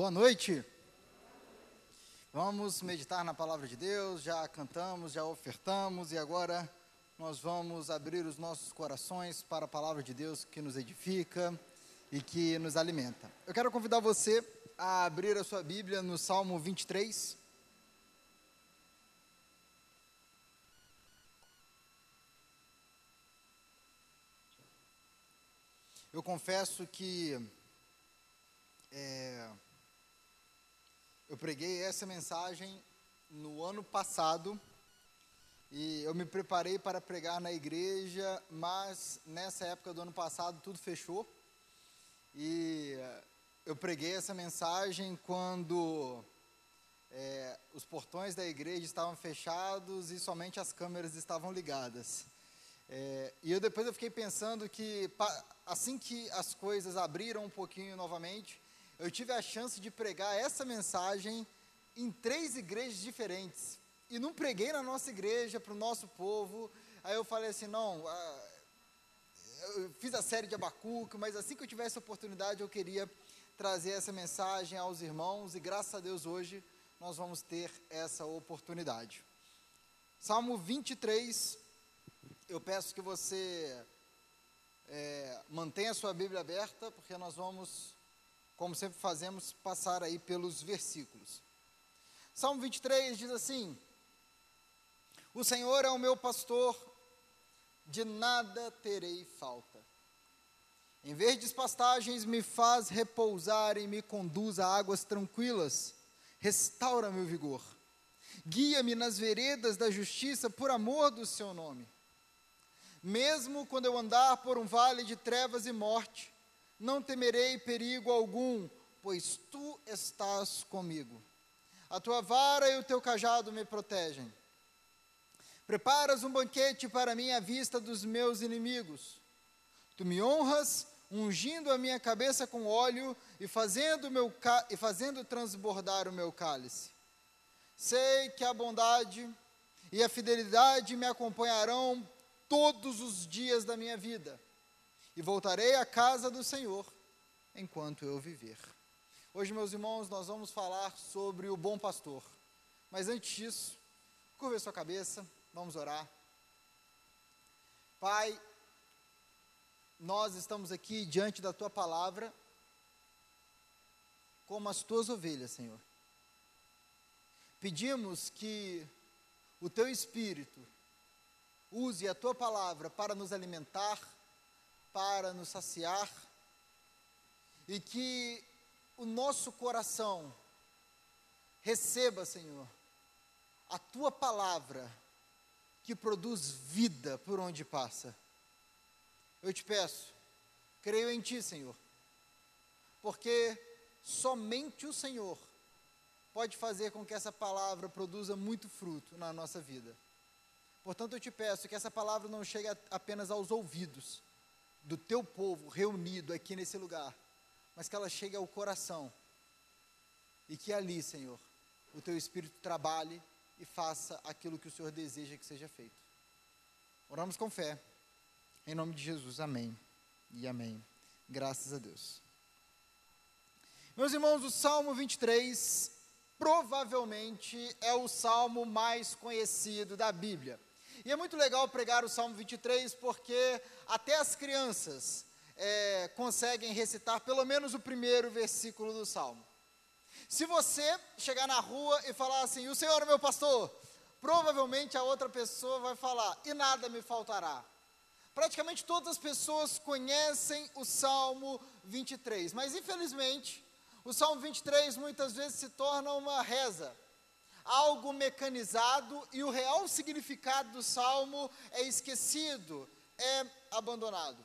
Boa noite. Vamos meditar na palavra de Deus. Já cantamos, já ofertamos e agora nós vamos abrir os nossos corações para a palavra de Deus que nos edifica e que nos alimenta. Eu quero convidar você a abrir a sua Bíblia no Salmo 23. Eu confesso que é, eu preguei essa mensagem no ano passado e eu me preparei para pregar na igreja, mas nessa época do ano passado tudo fechou e eu preguei essa mensagem quando é, os portões da igreja estavam fechados e somente as câmeras estavam ligadas. É, e eu depois eu fiquei pensando que assim que as coisas abriram um pouquinho novamente, eu tive a chance de pregar essa mensagem em três igrejas diferentes. E não preguei na nossa igreja, para o nosso povo. Aí eu falei assim: não, eu fiz a série de Abacuque, mas assim que eu tivesse oportunidade, eu queria trazer essa mensagem aos irmãos. E graças a Deus hoje nós vamos ter essa oportunidade. Salmo 23, eu peço que você é, mantenha a sua Bíblia aberta, porque nós vamos, como sempre fazemos, passar aí pelos versículos. Salmo 23 diz assim: O Senhor é o meu pastor, de nada terei falta. Em verdes pastagens me faz repousar e me conduz a águas tranquilas, restaura meu vigor. Guia-me nas veredas da justiça por amor do seu nome. Mesmo quando eu andar por um vale de trevas e morte, não temerei perigo algum, pois tu estás comigo. A tua vara e o teu cajado me protegem. Preparas um banquete para mim à vista dos meus inimigos. Tu me honras, ungindo a minha cabeça com óleo e fazendo, meu e fazendo transbordar o meu cálice. Sei que a bondade e a fidelidade me acompanharão todos os dias da minha vida, e voltarei à casa do Senhor enquanto eu viver. Hoje, meus irmãos, nós vamos falar sobre o bom pastor. Mas antes disso, curva sua cabeça, vamos orar. Pai, nós estamos aqui diante da tua palavra, como as tuas ovelhas, Senhor. Pedimos que o teu espírito use a tua palavra para nos alimentar, para nos saciar, e que o nosso coração receba, Senhor, a tua palavra que produz vida por onde passa. Eu te peço, creio em ti, Senhor, porque somente o Senhor pode fazer com que essa palavra produza muito fruto na nossa vida. Portanto, eu te peço que essa palavra não chegue apenas aos ouvidos do teu povo reunido aqui nesse lugar, mas que ela chegue ao coração. E que ali, Senhor, o teu espírito trabalhe e faça aquilo que o Senhor deseja que seja feito. Oramos com fé. Em nome de Jesus, amém. E amém. Graças a Deus. Meus irmãos, o Salmo 23 provavelmente é o salmo mais conhecido da Bíblia. E é muito legal pregar o Salmo 23 porque até as crianças é, conseguem recitar pelo menos o primeiro versículo do Salmo. Se você chegar na rua e falar assim, o Senhor é meu pastor, provavelmente a outra pessoa vai falar, e nada me faltará. Praticamente todas as pessoas conhecem o Salmo 23, mas infelizmente o Salmo 23 muitas vezes se torna uma reza algo mecanizado e o real significado do salmo é esquecido, é abandonado.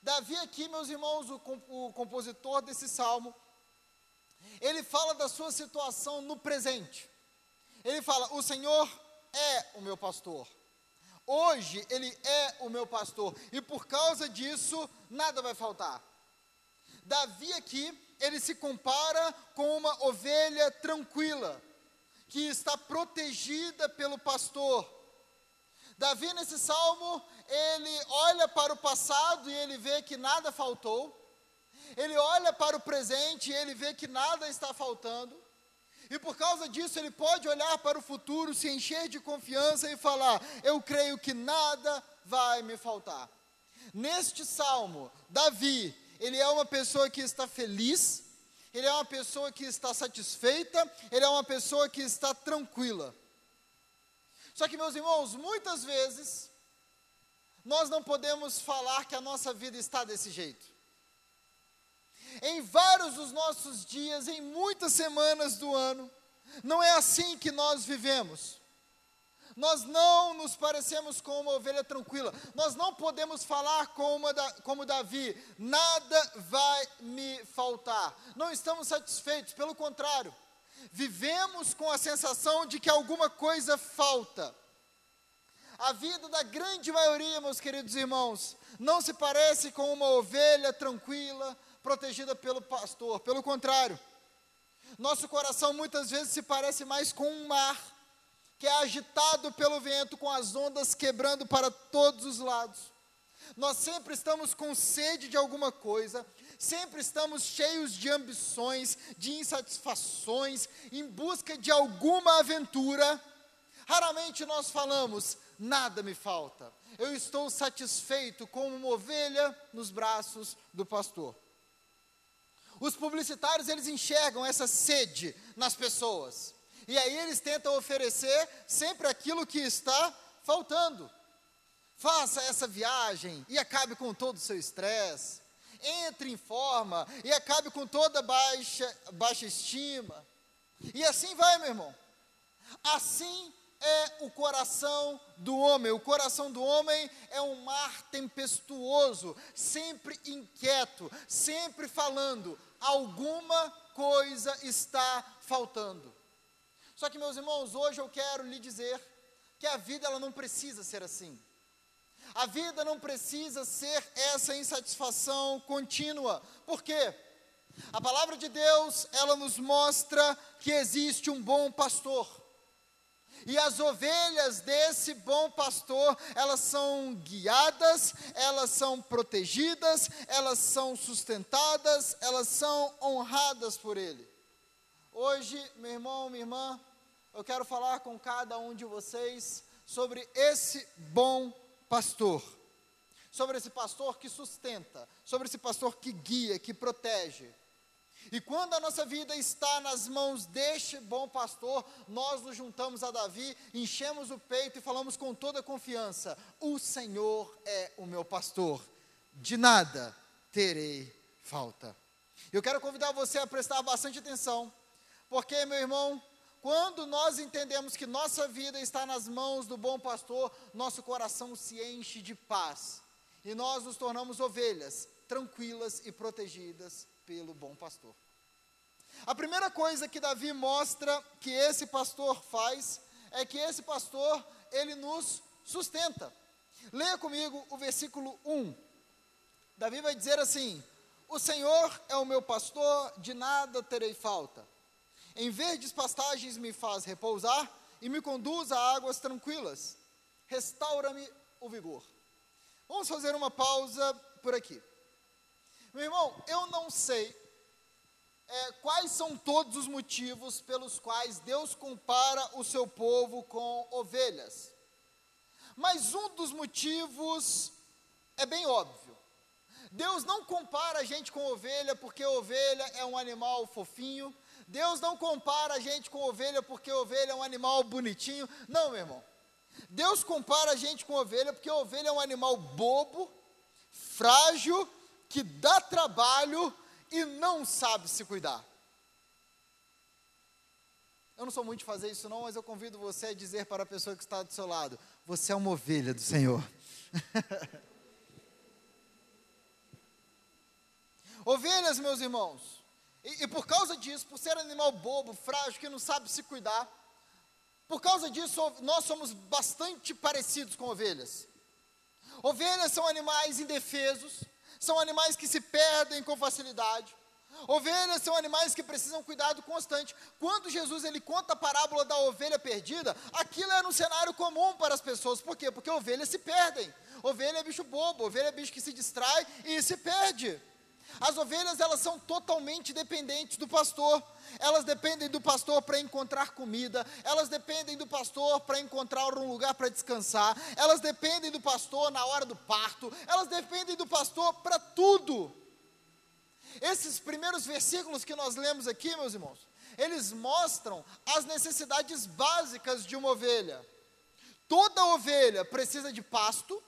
Davi, aqui, meus irmãos, o, o compositor desse salmo, ele fala da sua situação no presente. Ele fala: O Senhor é o meu pastor. Hoje Ele é o meu pastor, e por causa disso, nada vai faltar. Davi aqui, ele se compara com uma ovelha tranquila, que está protegida pelo pastor. Davi, nesse salmo, ele olha para o passado e ele vê que nada faltou. ele olha para o presente e ele vê que nada está faltando. E por causa disso, ele pode olhar para o futuro, se encher de confiança e falar: Eu creio que nada vai me faltar. Neste salmo, Davi, ele é uma pessoa que está feliz, ele é uma pessoa que está satisfeita, ele é uma pessoa que está tranquila. Só que, meus irmãos, muitas vezes, nós não podemos falar que a nossa vida está desse jeito. Em vários dos nossos dias, em muitas semanas do ano, não é assim que nós vivemos. Nós não nos parecemos com uma ovelha tranquila. Nós não podemos falar como, como Davi: nada vai me faltar. Não estamos satisfeitos, pelo contrário, vivemos com a sensação de que alguma coisa falta. A vida da grande maioria, meus queridos irmãos, não se parece com uma ovelha tranquila, protegida pelo pastor. Pelo contrário, nosso coração muitas vezes se parece mais com um mar que é agitado pelo vento, com as ondas quebrando para todos os lados. Nós sempre estamos com sede de alguma coisa, sempre estamos cheios de ambições, de insatisfações, em busca de alguma aventura. Raramente nós falamos, nada me falta, eu estou satisfeito como uma ovelha nos braços do pastor. Os publicitários, eles enxergam essa sede nas pessoas. E aí eles tentam oferecer sempre aquilo que está faltando. Faça essa viagem e acabe com todo o seu estresse. Entre em forma e acabe com toda baixa, baixa estima. E assim vai, meu irmão. Assim é o coração do homem. O coração do homem é um mar tempestuoso, sempre inquieto, sempre falando: alguma coisa está faltando. Só que, meus irmãos, hoje eu quero lhe dizer que a vida ela não precisa ser assim. A vida não precisa ser essa insatisfação contínua. Por quê? A palavra de Deus, ela nos mostra que existe um bom pastor. E as ovelhas desse bom pastor, elas são guiadas, elas são protegidas, elas são sustentadas, elas são honradas por ele. Hoje, meu irmão, minha irmã, eu quero falar com cada um de vocês sobre esse bom pastor. Sobre esse pastor que sustenta, sobre esse pastor que guia, que protege. E quando a nossa vida está nas mãos deste bom pastor, nós nos juntamos a Davi, enchemos o peito e falamos com toda confiança: O Senhor é o meu pastor, de nada terei falta. Eu quero convidar você a prestar bastante atenção porque, meu irmão, quando nós entendemos que nossa vida está nas mãos do bom pastor, nosso coração se enche de paz e nós nos tornamos ovelhas tranquilas e protegidas pelo bom pastor. A primeira coisa que Davi mostra que esse pastor faz é que esse pastor, ele nos sustenta. Leia comigo o versículo 1. Davi vai dizer assim: O Senhor é o meu pastor, de nada terei falta. Em verdes pastagens me faz repousar e me conduz a águas tranquilas. Restaura-me o vigor. Vamos fazer uma pausa por aqui. Meu irmão, eu não sei é, quais são todos os motivos pelos quais Deus compara o seu povo com ovelhas. Mas um dos motivos é bem óbvio. Deus não compara a gente com ovelha porque ovelha é um animal fofinho, Deus não compara a gente com ovelha porque ovelha é um animal bonitinho. Não, meu irmão. Deus compara a gente com ovelha porque ovelha é um animal bobo, frágil, que dá trabalho e não sabe se cuidar. Eu não sou muito de fazer isso não, mas eu convido você a dizer para a pessoa que está do seu lado: você é uma ovelha do Senhor. Ovelhas, meus irmãos, e, e por causa disso, por ser animal bobo, frágil, que não sabe se cuidar, por causa disso, nós somos bastante parecidos com ovelhas. Ovelhas são animais indefesos, são animais que se perdem com facilidade. Ovelhas são animais que precisam cuidado constante. Quando Jesus ele conta a parábola da ovelha perdida, aquilo era um cenário comum para as pessoas. Por quê? Porque ovelhas se perdem. Ovelha é bicho bobo, ovelha é bicho que se distrai e se perde. As ovelhas, elas são totalmente dependentes do pastor. Elas dependem do pastor para encontrar comida, elas dependem do pastor para encontrar um lugar para descansar, elas dependem do pastor na hora do parto, elas dependem do pastor para tudo. Esses primeiros versículos que nós lemos aqui, meus irmãos, eles mostram as necessidades básicas de uma ovelha. Toda ovelha precisa de pasto,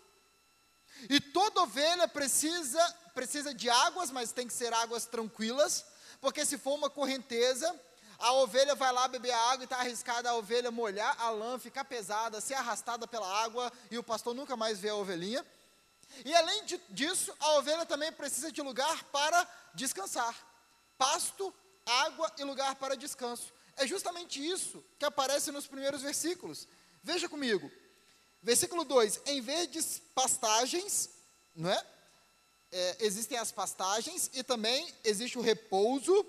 e toda ovelha precisa, precisa de águas, mas tem que ser águas tranquilas, porque se for uma correnteza, a ovelha vai lá beber a água e está arriscada a ovelha molhar a lã, ficar pesada, ser arrastada pela água e o pastor nunca mais vê a ovelhinha. E além de, disso, a ovelha também precisa de lugar para descansar: pasto, água e lugar para descanso. É justamente isso que aparece nos primeiros versículos. Veja comigo. Versículo 2: Em verdes pastagens, não é? É? Existem as pastagens e também existe o repouso.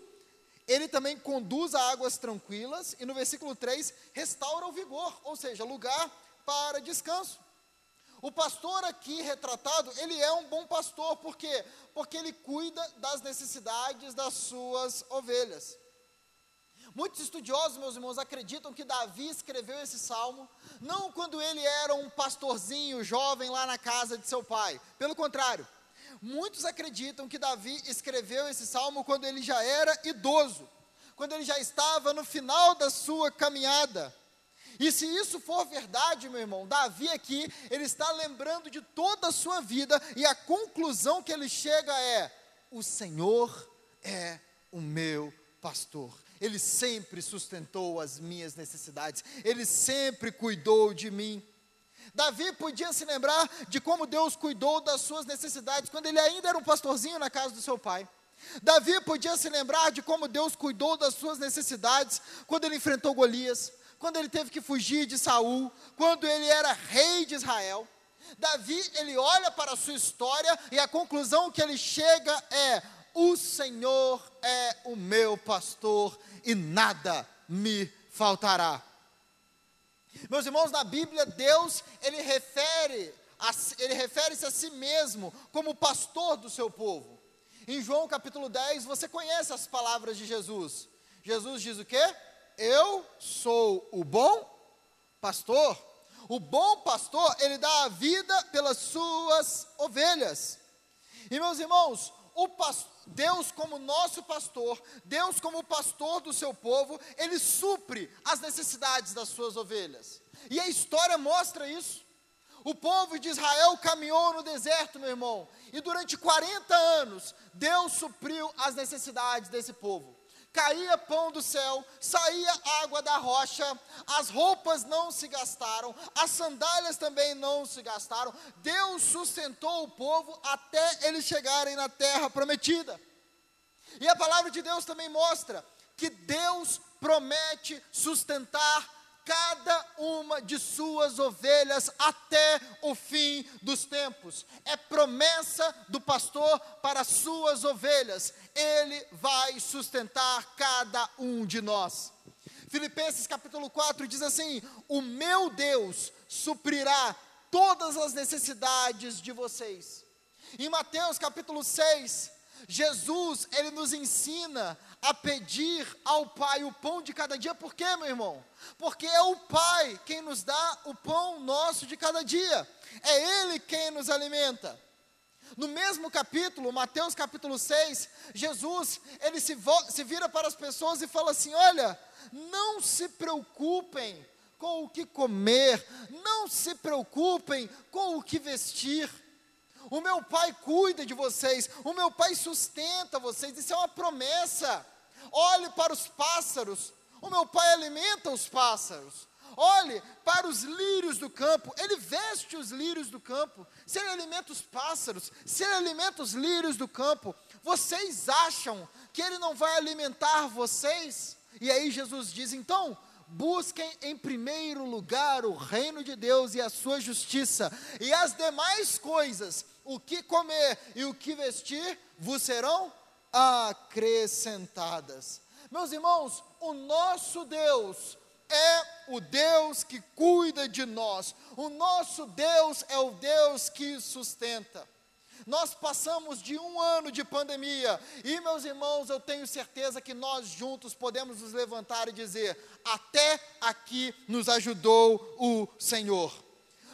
Ele também conduz a águas tranquilas. E no versículo 3, restaura o vigor, ou seja, lugar para descanso. O pastor aqui retratado, ele é um bom pastor, por quê? Porque ele cuida das necessidades das suas ovelhas. Muitos estudiosos, meus irmãos, acreditam que Davi escreveu esse salmo não quando ele era um pastorzinho jovem lá na casa de seu pai. Pelo contrário, muitos acreditam que Davi escreveu esse salmo quando ele já era idoso, quando ele já estava no final da sua caminhada. E se isso for verdade, meu irmão, Davi aqui, ele está lembrando de toda a sua vida e a conclusão que ele chega é: o Senhor é o meu pastor. Ele sempre sustentou as minhas necessidades, Ele sempre cuidou de mim. Davi podia se lembrar de como Deus cuidou das suas necessidades quando ele ainda era um pastorzinho na casa do seu pai. Davi podia se lembrar de como Deus cuidou das suas necessidades quando ele enfrentou Golias, quando ele teve que fugir de Saul, quando ele era rei de Israel. Davi, ele olha para a sua história e a conclusão que ele chega é: o Senhor é o meu pastor e nada me faltará. Meus irmãos, na Bíblia, Deus, ele refere, a, ele refere-se a si mesmo como pastor do seu povo. Em João capítulo 10, você conhece as palavras de Jesus. Jesus diz o quê? Eu sou o bom pastor. O bom pastor, ele dá a vida pelas suas ovelhas. E meus irmãos, Deus como nosso pastor, Deus como pastor do seu povo, ele supre as necessidades das suas ovelhas. E a história mostra isso. O povo de Israel caminhou no deserto, meu irmão, e durante 40 anos Deus supriu as necessidades desse povo caía pão do céu, saía água da rocha, as roupas não se gastaram, as sandálias também não se gastaram. Deus sustentou o povo até eles chegarem na terra prometida. E a palavra de Deus também mostra que Deus promete sustentar cada uma de suas ovelhas até o fim dos tempos. É promessa do pastor para as suas ovelhas. Ele vai sustentar cada um de nós. Filipenses capítulo 4 diz assim: O meu Deus suprirá todas as necessidades de vocês. Em Mateus capítulo 6, Jesus, ele nos ensina a pedir ao Pai o pão de cada dia, por quê, meu irmão? Porque é o Pai quem nos dá o pão nosso de cada dia, é Ele quem nos alimenta. No mesmo capítulo, Mateus capítulo 6, Jesus, ele se, se vira para as pessoas e fala assim: Olha, não se preocupem com o que comer, não se preocupem com o que vestir o meu pai cuida de vocês, o meu pai sustenta vocês, isso é uma promessa. Olhe para os pássaros, o meu pai alimenta os pássaros. Olhe para os lírios do campo, ele veste os lírios do campo. Se ele alimenta os pássaros, se ele alimenta os lírios do campo, vocês acham que ele não vai alimentar vocês? E aí Jesus diz: então, busquem em primeiro lugar o reino de Deus e a sua justiça, e as demais coisas o que comer e o que vestir vos serão acrescentadas. Meus irmãos, o nosso Deus é o Deus que cuida de nós, o nosso Deus é o Deus que sustenta. Nós passamos de um ano de pandemia e, meus irmãos, eu tenho certeza que nós juntos podemos nos levantar e dizer: até aqui nos ajudou o Senhor.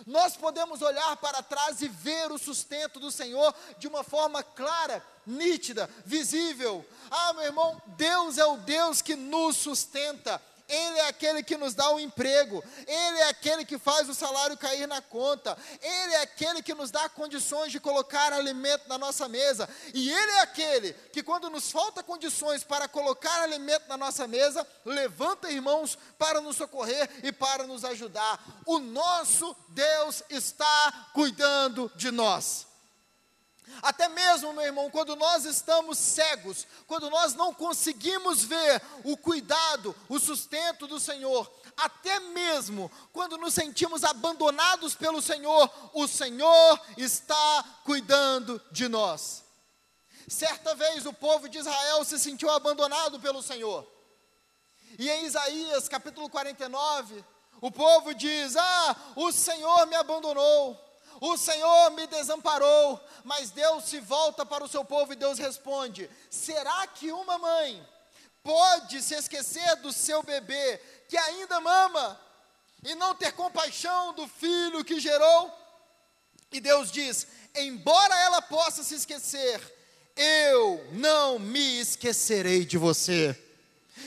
Nós podemos olhar para trás e ver o sustento do Senhor de uma forma clara, nítida, visível. Ah, meu irmão, Deus é o Deus que nos sustenta. Ele é aquele que nos dá o um emprego, Ele é aquele que faz o salário cair na conta, Ele é aquele que nos dá condições de colocar alimento na nossa mesa, e Ele é aquele que, quando nos falta condições para colocar alimento na nossa mesa, levanta irmãos para nos socorrer e para nos ajudar. O nosso Deus está cuidando de nós. Até mesmo, meu irmão, quando nós estamos cegos, quando nós não conseguimos ver o cuidado, o sustento do Senhor, até mesmo quando nos sentimos abandonados pelo Senhor, o Senhor está cuidando de nós. Certa vez o povo de Israel se sentiu abandonado pelo Senhor. E em Isaías capítulo 49, o povo diz: Ah, o Senhor me abandonou o Senhor me desamparou, mas Deus se volta para o seu povo e Deus responde: será que uma mãe pode se esquecer do seu bebê que ainda mama e não ter compaixão do filho que gerou? E Deus diz: embora ela possa se esquecer, eu não me esquecerei de você.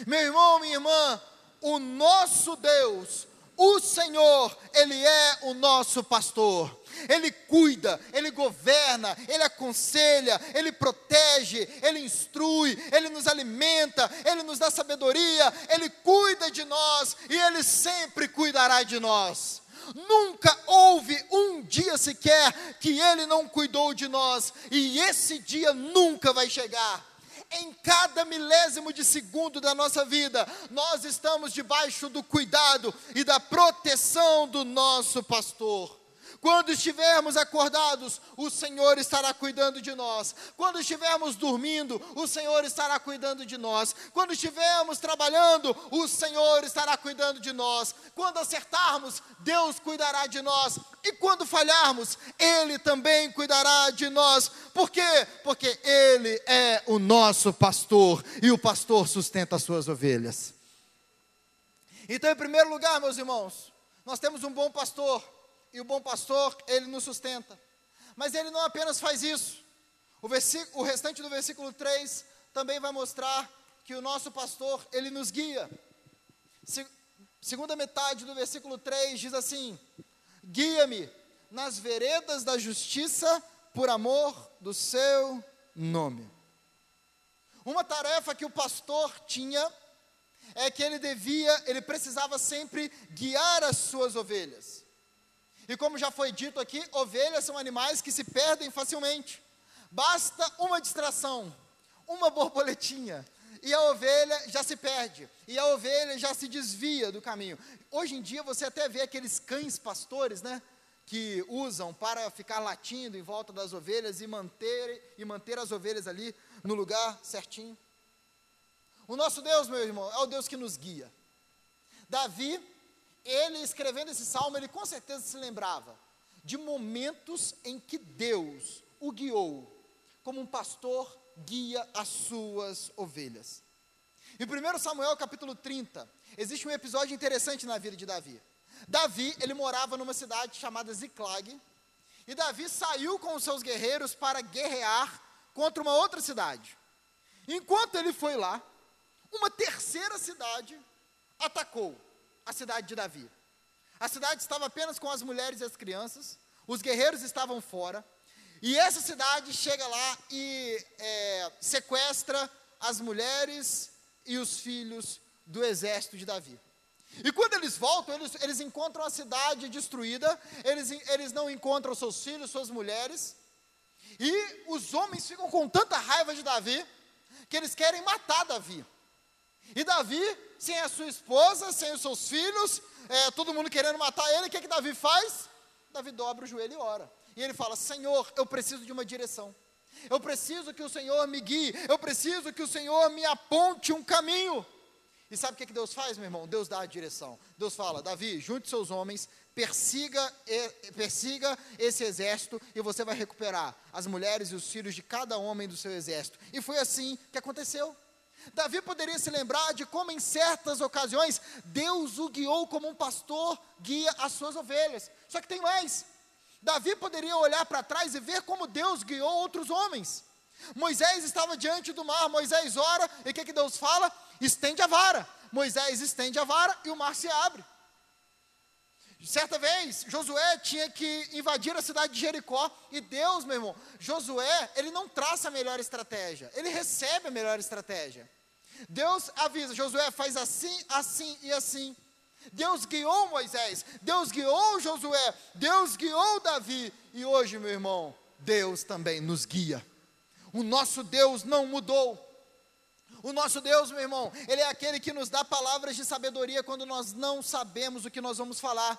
Meu irmão, minha irmã, o nosso Deus, o Senhor, Ele é o nosso pastor. Ele cuida, Ele governa, Ele aconselha, Ele protege, Ele instrui, Ele nos alimenta, Ele nos dá sabedoria, Ele cuida de nós e Ele sempre cuidará de nós. Nunca houve um dia sequer que Ele não cuidou de nós, e esse dia nunca vai chegar em cada milésimo de segundo da nossa vida, nós estamos debaixo do cuidado e da proteção do nosso pastor. Quando estivermos acordados, o Senhor estará cuidando de nós. Quando estivermos dormindo, o Senhor estará cuidando de nós. Quando estivermos trabalhando, o Senhor estará cuidando de nós. Quando acertarmos, Deus cuidará de nós. E quando falharmos, Ele também cuidará de nós. Por quê? Porque Ele é o nosso pastor e o pastor sustenta as suas ovelhas. Então, em primeiro lugar, meus irmãos, nós temos um bom pastor e o bom pastor, ele nos sustenta. Mas ele não apenas faz isso. O, o restante do versículo 3 também vai mostrar que o nosso pastor, ele nos guia. Se, segunda metade do versículo 3 diz assim: Guia-me nas veredas da justiça por amor do seu nome. Uma tarefa que o pastor tinha é que ele devia, ele precisava sempre guiar as suas ovelhas. E como já foi dito aqui, ovelhas são animais que se perdem facilmente. Basta uma distração, uma borboletinha, e a ovelha já se perde, e a ovelha já se desvia do caminho. Hoje em dia você até vê aqueles cães pastores, né? Que usam para ficar latindo em volta das ovelhas e manter, e manter as ovelhas ali no lugar certinho. O nosso Deus, meu irmão, é o Deus que nos guia. Davi ele escrevendo esse salmo, ele com certeza se lembrava de momentos em que Deus o guiou, como um pastor guia as suas ovelhas. Em 1 Samuel capítulo 30, existe um episódio interessante na vida de Davi. Davi, ele morava numa cidade chamada Ziclag, e Davi saiu com os seus guerreiros para guerrear contra uma outra cidade. Enquanto ele foi lá, uma terceira cidade atacou a cidade de Davi. A cidade estava apenas com as mulheres e as crianças, os guerreiros estavam fora, e essa cidade chega lá e é, sequestra as mulheres e os filhos do exército de Davi. E quando eles voltam, eles, eles encontram a cidade destruída, eles, eles não encontram seus filhos, suas mulheres, e os homens ficam com tanta raiva de Davi, que eles querem matar Davi. E Davi, sem a sua esposa, sem os seus filhos, é, todo mundo querendo matar ele, o que, que Davi faz? Davi dobra o joelho e ora. E ele fala: Senhor, eu preciso de uma direção. Eu preciso que o Senhor me guie. Eu preciso que o Senhor me aponte um caminho. E sabe o que Deus faz, meu irmão? Deus dá a direção. Deus fala: Davi, junte seus homens, persiga, persiga esse exército e você vai recuperar as mulheres e os filhos de cada homem do seu exército. E foi assim que aconteceu. Davi poderia se lembrar de como, em certas ocasiões, Deus o guiou como um pastor guia as suas ovelhas. Só que tem mais. Davi poderia olhar para trás e ver como Deus guiou outros homens. Moisés estava diante do mar, Moisés ora, e o que, que Deus fala? Estende a vara. Moisés estende a vara e o mar se abre. Certa vez, Josué tinha que invadir a cidade de Jericó, e Deus, meu irmão, Josué, ele não traça a melhor estratégia, ele recebe a melhor estratégia. Deus avisa, Josué faz assim, assim e assim. Deus guiou Moisés, Deus guiou Josué, Deus guiou Davi, e hoje, meu irmão, Deus também nos guia. O nosso Deus não mudou. O nosso Deus, meu irmão, Ele é aquele que nos dá palavras de sabedoria quando nós não sabemos o que nós vamos falar.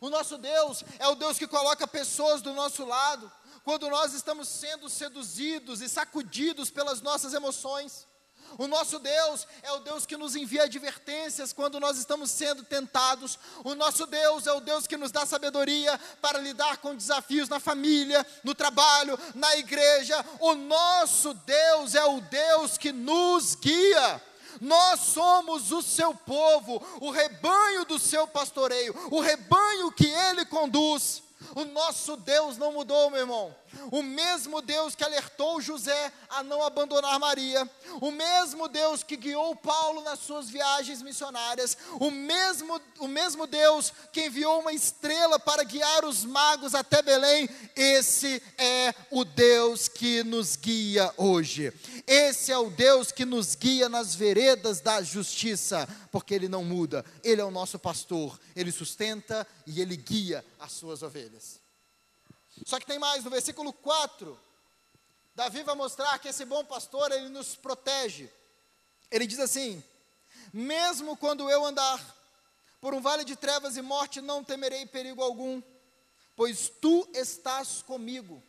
O nosso Deus é o Deus que coloca pessoas do nosso lado quando nós estamos sendo seduzidos e sacudidos pelas nossas emoções. O nosso Deus é o Deus que nos envia advertências quando nós estamos sendo tentados. O nosso Deus é o Deus que nos dá sabedoria para lidar com desafios na família, no trabalho, na igreja. O nosso Deus é o Deus que nos guia. Nós somos o seu povo, o rebanho do seu pastoreio, o rebanho que ele conduz. O nosso Deus não mudou, meu irmão. O mesmo Deus que alertou José a não abandonar Maria, o mesmo Deus que guiou Paulo nas suas viagens missionárias, o mesmo, o mesmo Deus que enviou uma estrela para guiar os magos até Belém, esse é o Deus que nos guia hoje. Esse é o Deus que nos guia nas veredas da justiça, porque Ele não muda, Ele é o nosso pastor, Ele sustenta e Ele guia as suas ovelhas. Só que tem mais, no versículo 4, Davi vai mostrar que esse bom pastor, ele nos protege. Ele diz assim: Mesmo quando eu andar por um vale de trevas e morte, não temerei perigo algum, pois tu estás comigo.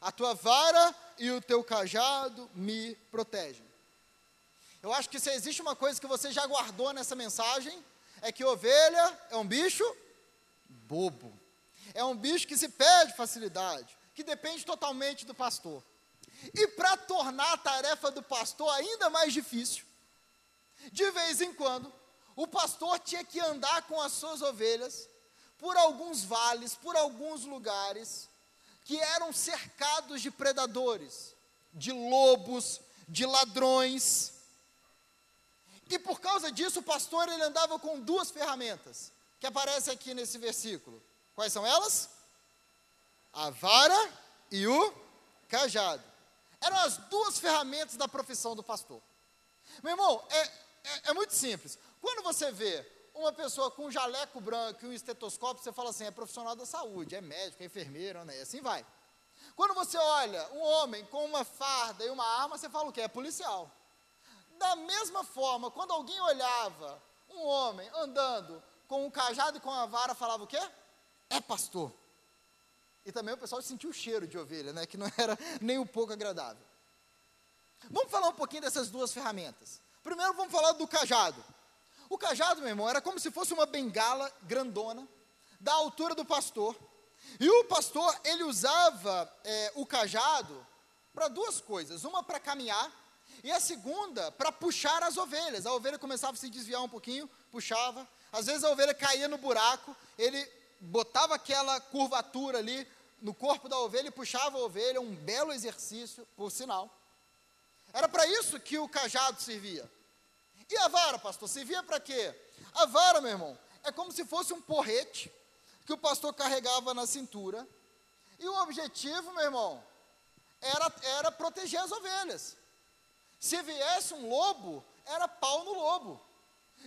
A tua vara e o teu cajado me protegem. Eu acho que se existe uma coisa que você já guardou nessa mensagem, é que ovelha é um bicho bobo é um bicho que se perde facilidade, que depende totalmente do pastor. E para tornar a tarefa do pastor ainda mais difícil, de vez em quando, o pastor tinha que andar com as suas ovelhas por alguns vales, por alguns lugares que eram cercados de predadores, de lobos, de ladrões. E por causa disso, o pastor ele andava com duas ferramentas, que aparecem aqui nesse versículo. Quais são elas? A vara e o cajado. Eram as duas ferramentas da profissão do pastor. Meu irmão, é, é, é muito simples. Quando você vê uma pessoa com um jaleco branco e um estetoscópio, você fala assim, é profissional da saúde, é médico, é enfermeiro, né? assim vai. Quando você olha um homem com uma farda e uma arma, você fala o quê? É policial. Da mesma forma, quando alguém olhava um homem andando com um cajado e com uma vara, falava o quê? É pastor. E também o pessoal sentiu o cheiro de ovelha, né, que não era nem um pouco agradável. Vamos falar um pouquinho dessas duas ferramentas. Primeiro vamos falar do cajado. O cajado, meu irmão, era como se fosse uma bengala grandona, da altura do pastor. E o pastor, ele usava é, o cajado para duas coisas: uma para caminhar, e a segunda para puxar as ovelhas. A ovelha começava a se desviar um pouquinho, puxava. Às vezes a ovelha caía no buraco, ele botava aquela curvatura ali no corpo da ovelha e puxava a ovelha, um belo exercício, por sinal. Era para isso que o cajado servia. E a vara, pastor, servia para quê? A vara, meu irmão, é como se fosse um porrete que o pastor carregava na cintura. E o objetivo, meu irmão, era, era proteger as ovelhas. Se viesse um lobo, era pau no lobo.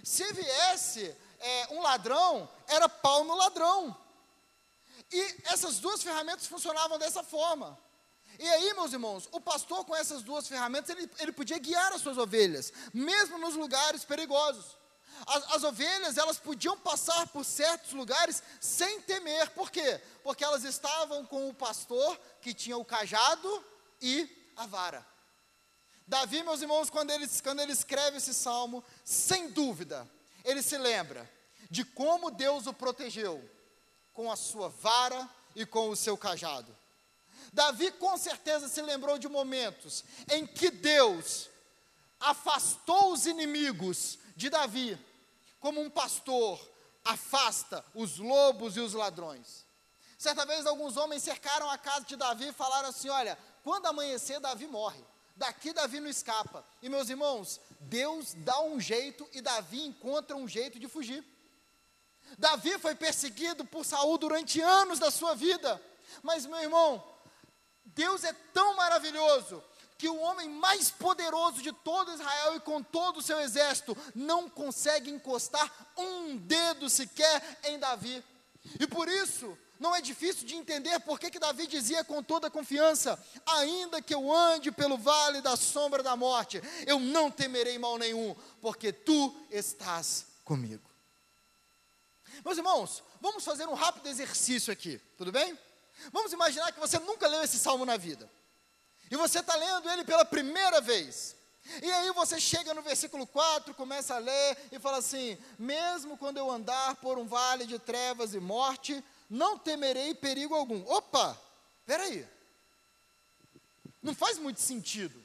Se viesse é, um ladrão, era pau no ladrão. E essas duas ferramentas funcionavam dessa forma. E aí, meus irmãos, o pastor com essas duas ferramentas, ele, ele podia guiar as suas ovelhas, mesmo nos lugares perigosos. As, as, ovelhas, elas podiam passar por certos lugares sem temer. Por quê? Porque elas estavam com o pastor que tinha o cajado e a vara. Davi, meus irmãos, quando ele, quando ele escreve esse salmo, sem dúvida, ele se lembra de como Deus o protegeu com a sua vara e com o seu cajado. Davi com certeza se lembrou de momentos em que Deus afastou os inimigos de Davi, como um pastor afasta os lobos e os ladrões. Certa vez, alguns homens cercaram a casa de Davi e falaram assim: Olha, quando amanhecer, Davi morre. Daqui Davi não escapa. E meus irmãos, Deus dá um jeito e Davi encontra um jeito de fugir. Davi foi perseguido por Saul durante anos da sua vida. Mas meu irmão, Deus é tão maravilhoso que o homem mais poderoso de todo Israel e com todo o seu exército não consegue encostar um dedo sequer em Davi. E por isso, não é difícil de entender por que, que Davi dizia com toda confiança: ainda que eu ande pelo vale da sombra da morte, eu não temerei mal nenhum, porque tu estás comigo. Meus irmãos, vamos fazer um rápido exercício aqui, tudo bem? Vamos imaginar que você nunca leu esse salmo na vida, e você está lendo ele pela primeira vez. E aí você chega no versículo 4, começa a ler e fala assim: Mesmo quando eu andar por um vale de trevas e morte, não temerei perigo algum. Opa, peraí. Não faz muito sentido.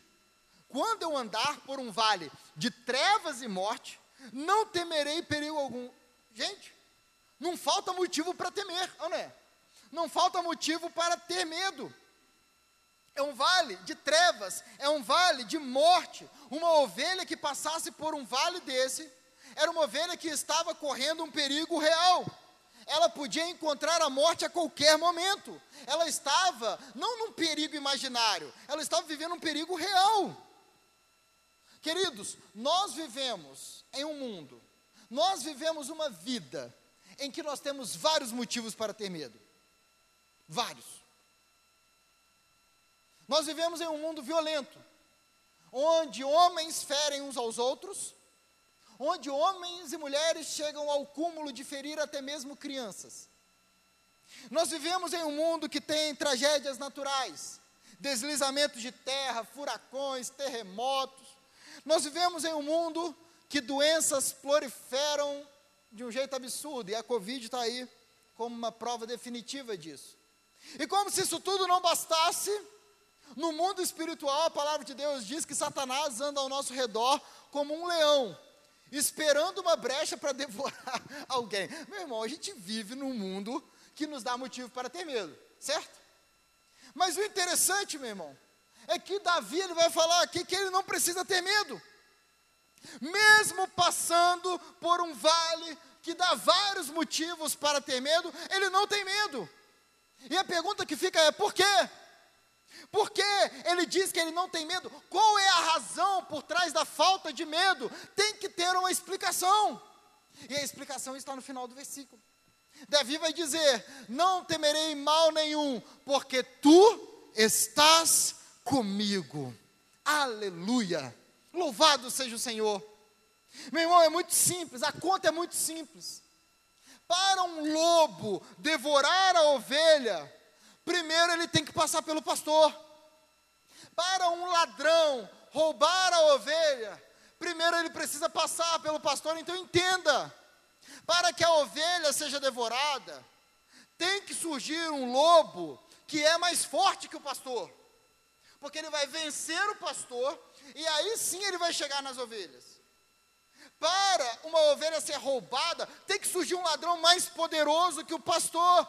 Quando eu andar por um vale de trevas e morte, não temerei perigo algum. Gente, não falta motivo para temer, não é? Não falta motivo para ter medo. É um vale de trevas, é um vale de morte. Uma ovelha que passasse por um vale desse, era uma ovelha que estava correndo um perigo real ela podia encontrar a morte a qualquer momento. Ela estava não num perigo imaginário, ela estava vivendo um perigo real. Queridos, nós vivemos em um mundo, nós vivemos uma vida em que nós temos vários motivos para ter medo. Vários. Nós vivemos em um mundo violento, onde homens ferem uns aos outros, onde homens e mulheres chegam ao cúmulo de ferir até mesmo crianças. Nós vivemos em um mundo que tem tragédias naturais, deslizamentos de terra, furacões, terremotos. Nós vivemos em um mundo que doenças proliferam de um jeito absurdo, e a Covid está aí como uma prova definitiva disso. E como se isso tudo não bastasse, no mundo espiritual, a palavra de Deus diz que Satanás anda ao nosso redor como um leão, esperando uma brecha para devorar alguém. Meu irmão, a gente vive num mundo que nos dá motivo para ter medo, certo? Mas o interessante, meu irmão, é que Davi ele vai falar aqui que ele não precisa ter medo. Mesmo passando por um vale que dá vários motivos para ter medo, ele não tem medo. E a pergunta que fica é: por quê? Por que ele diz que ele não tem medo? Qual é a razão por trás da falta de medo? Tem que ter uma explicação. E a explicação está no final do versículo. Davi vai dizer: Não temerei mal nenhum, porque tu estás comigo. Aleluia! Louvado seja o Senhor. Meu irmão, é muito simples, a conta é muito simples. Para um lobo devorar a ovelha, primeiro ele tem que passar pelo pastor. Para um ladrão roubar a ovelha, primeiro ele precisa passar pelo pastor. Então entenda: para que a ovelha seja devorada, tem que surgir um lobo que é mais forte que o pastor, porque ele vai vencer o pastor e aí sim ele vai chegar nas ovelhas. Para uma ovelha ser roubada, tem que surgir um ladrão mais poderoso que o pastor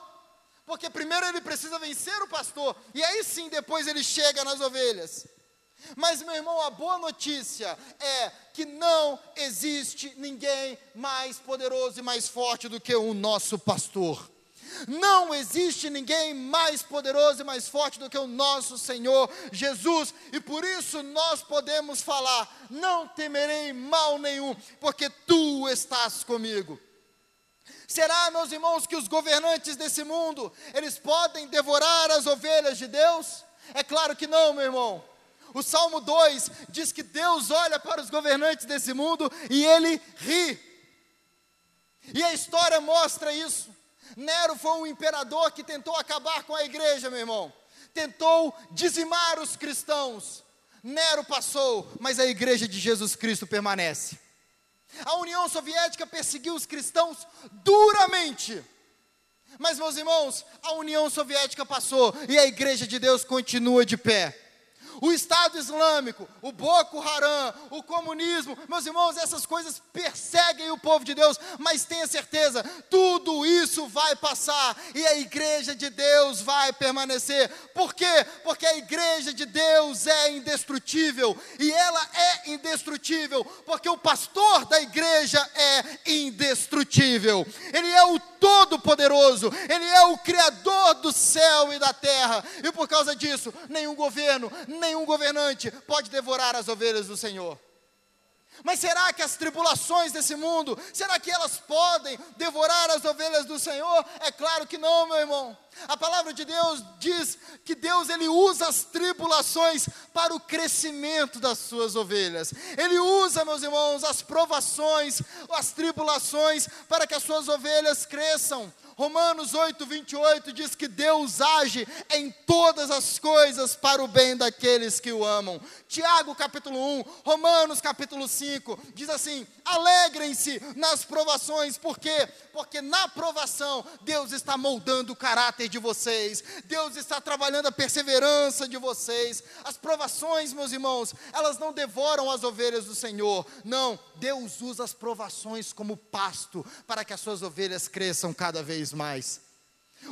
porque primeiro ele precisa vencer o pastor, e aí sim depois ele chega nas ovelhas. Mas, meu irmão, a boa notícia é que não existe ninguém mais poderoso e mais forte do que o nosso pastor. Não existe ninguém mais poderoso e mais forte do que o nosso Senhor Jesus, e por isso nós podemos falar: não temerei mal nenhum, porque tu estás comigo. Será, meus irmãos, que os governantes desse mundo, eles podem devorar as ovelhas de Deus? É claro que não, meu irmão. O Salmo 2 diz que Deus olha para os governantes desse mundo e ele ri. E a história mostra isso. Nero foi um imperador que tentou acabar com a igreja, meu irmão. Tentou dizimar os cristãos. Nero passou, mas a igreja de Jesus Cristo permanece. A União Soviética perseguiu os cristãos duramente. Mas, meus irmãos, a União Soviética passou e a igreja de Deus continua de pé o Estado Islâmico, o Boko Haram, o comunismo, meus irmãos, essas coisas perseguem o povo de Deus, mas tenha certeza, tudo isso vai passar e a igreja de Deus vai permanecer. Por quê? Porque a igreja de Deus é indestrutível e ela é indestrutível porque o pastor da igreja é indestrutível. Ele é o Todo-Poderoso, Ele é o Criador do céu e da terra, e por causa disso, nenhum governo, nenhum governante pode devorar as ovelhas do Senhor. Mas será que as tribulações desse mundo, será que elas podem devorar as ovelhas do Senhor? É claro que não, meu irmão. A palavra de Deus diz que Deus ele usa as tribulações para o crescimento das suas ovelhas. Ele usa, meus irmãos, as provações, as tribulações para que as suas ovelhas cresçam. Romanos 8, 28 diz que Deus age em todas as coisas para o bem daqueles que o amam. Tiago capítulo 1, Romanos capítulo 5, diz assim: alegrem-se nas provações, por quê? Porque na provação Deus está moldando o caráter de vocês, Deus está trabalhando a perseverança de vocês. As provações, meus irmãos, elas não devoram as ovelhas do Senhor, não, Deus usa as provações como pasto para que as suas ovelhas cresçam cada vez mais.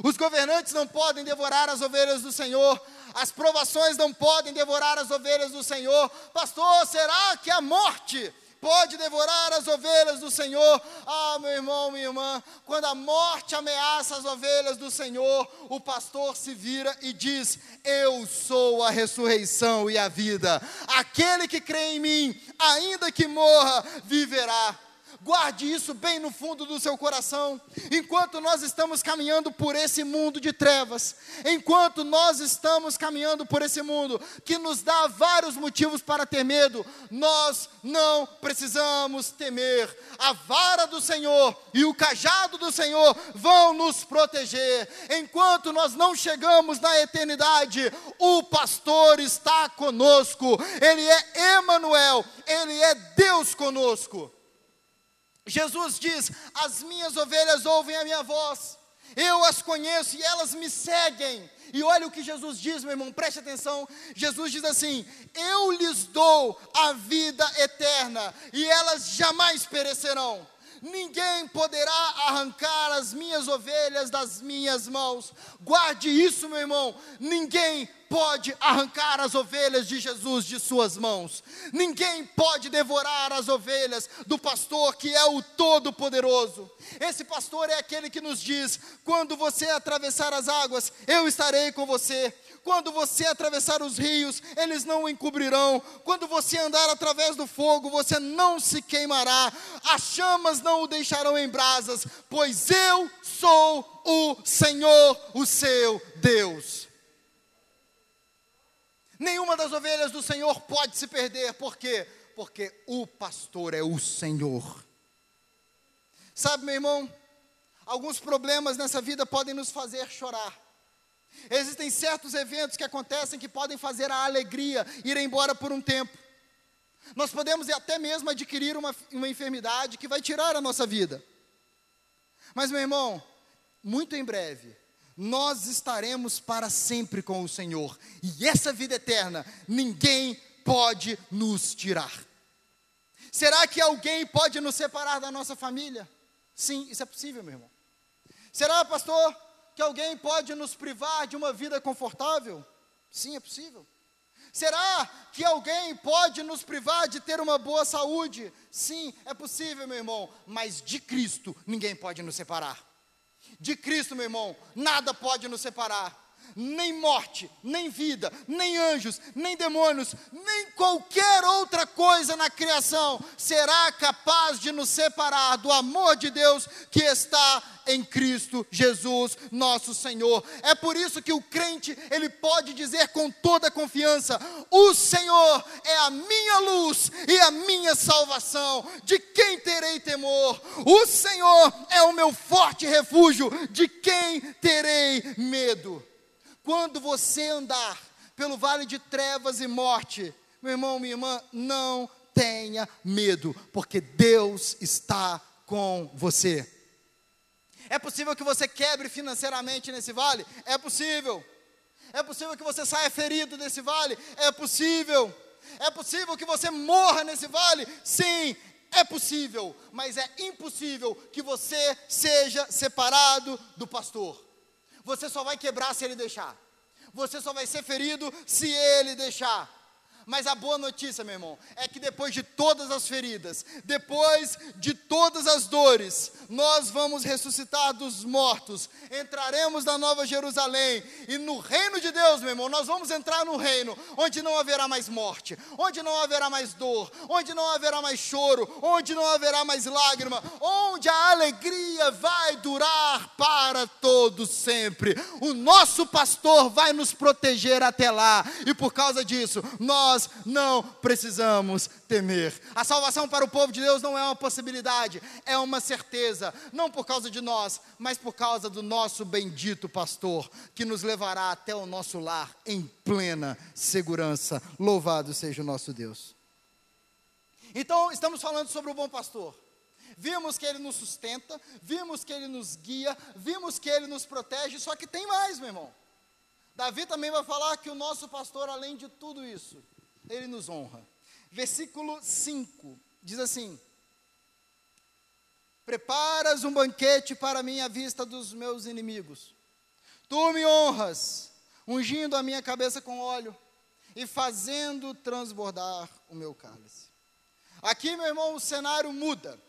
Os governantes não podem devorar as ovelhas do Senhor, as provações não podem devorar as ovelhas do Senhor. Pastor, será que a morte pode devorar as ovelhas do Senhor. Ah, meu irmão, minha irmã, quando a morte ameaça as ovelhas do Senhor, o pastor se vira e diz: Eu sou a ressurreição e a vida. Aquele que crê em mim, ainda que morra, viverá. Guarde isso bem no fundo do seu coração. Enquanto nós estamos caminhando por esse mundo de trevas, enquanto nós estamos caminhando por esse mundo que nos dá vários motivos para ter medo, nós não precisamos temer. A vara do Senhor e o cajado do Senhor vão nos proteger. Enquanto nós não chegamos na eternidade, o pastor está conosco. Ele é Emanuel, ele é Deus conosco. Jesus diz: As minhas ovelhas ouvem a minha voz, eu as conheço e elas me seguem. E olha o que Jesus diz, meu irmão, preste atenção. Jesus diz assim: Eu lhes dou a vida eterna e elas jamais perecerão. Ninguém poderá arrancar as minhas ovelhas das minhas mãos. Guarde isso, meu irmão. Ninguém pode arrancar as ovelhas de Jesus de suas mãos. Ninguém pode devorar as ovelhas do pastor que é o Todo-Poderoso. Esse pastor é aquele que nos diz: quando você atravessar as águas, eu estarei com você. Quando você atravessar os rios, eles não o encobrirão. Quando você andar através do fogo, você não se queimará. As chamas não o deixarão em brasas, pois eu sou o Senhor, o seu Deus. Nenhuma das ovelhas do Senhor pode se perder, por quê? Porque o pastor é o Senhor. Sabe, meu irmão, alguns problemas nessa vida podem nos fazer chorar. Existem certos eventos que acontecem que podem fazer a alegria ir embora por um tempo. Nós podemos até mesmo adquirir uma, uma enfermidade que vai tirar a nossa vida. Mas, meu irmão, muito em breve, nós estaremos para sempre com o Senhor, e essa vida eterna ninguém pode nos tirar. Será que alguém pode nos separar da nossa família? Sim, isso é possível, meu irmão. Será, pastor, que alguém pode nos privar de uma vida confortável? Sim, é possível. Será que alguém pode nos privar de ter uma boa saúde? Sim, é possível, meu irmão, mas de Cristo ninguém pode nos separar de Cristo, meu irmão, nada pode nos separar. Nem morte, nem vida, nem anjos, nem demônios, nem qualquer outra coisa na criação será capaz de nos separar do amor de Deus que está em Cristo Jesus, nosso Senhor. É por isso que o crente, ele pode dizer com toda confiança: "O Senhor é a minha luz e a minha salvação. De quem terei temor? O Senhor é o meu forte refúgio. De quem terei medo?" Quando você andar pelo vale de trevas e morte, Meu irmão, minha irmã, não tenha medo, porque Deus está com você. É possível que você quebre financeiramente nesse vale? É possível. É possível que você saia ferido desse vale? É possível. É possível que você morra nesse vale? Sim, é possível, mas é impossível que você seja separado do pastor. Você só vai quebrar se ele deixar. Você só vai ser ferido se ele deixar. Mas a boa notícia, meu irmão, é que depois de todas as feridas, depois de todas as dores, nós vamos ressuscitar dos mortos, entraremos na Nova Jerusalém, e no reino de Deus, meu irmão, nós vamos entrar no reino onde não haverá mais morte, onde não haverá mais dor, onde não haverá mais choro, onde não haverá mais lágrima, onde a alegria vai durar para todos sempre. O nosso pastor vai nos proteger até lá, e por causa disso, nós nós não precisamos temer. A salvação para o povo de Deus não é uma possibilidade, é uma certeza, não por causa de nós, mas por causa do nosso bendito pastor, que nos levará até o nosso lar em plena segurança. Louvado seja o nosso Deus. Então, estamos falando sobre o bom pastor. Vimos que ele nos sustenta, vimos que ele nos guia, vimos que ele nos protege, só que tem mais, meu irmão. Davi também vai falar que o nosso pastor, além de tudo isso, ele nos honra. Versículo 5 diz assim: Preparas um banquete para mim à vista dos meus inimigos. Tu me honras, ungindo a minha cabeça com óleo e fazendo transbordar o meu cálice. Aqui, meu irmão, o cenário muda.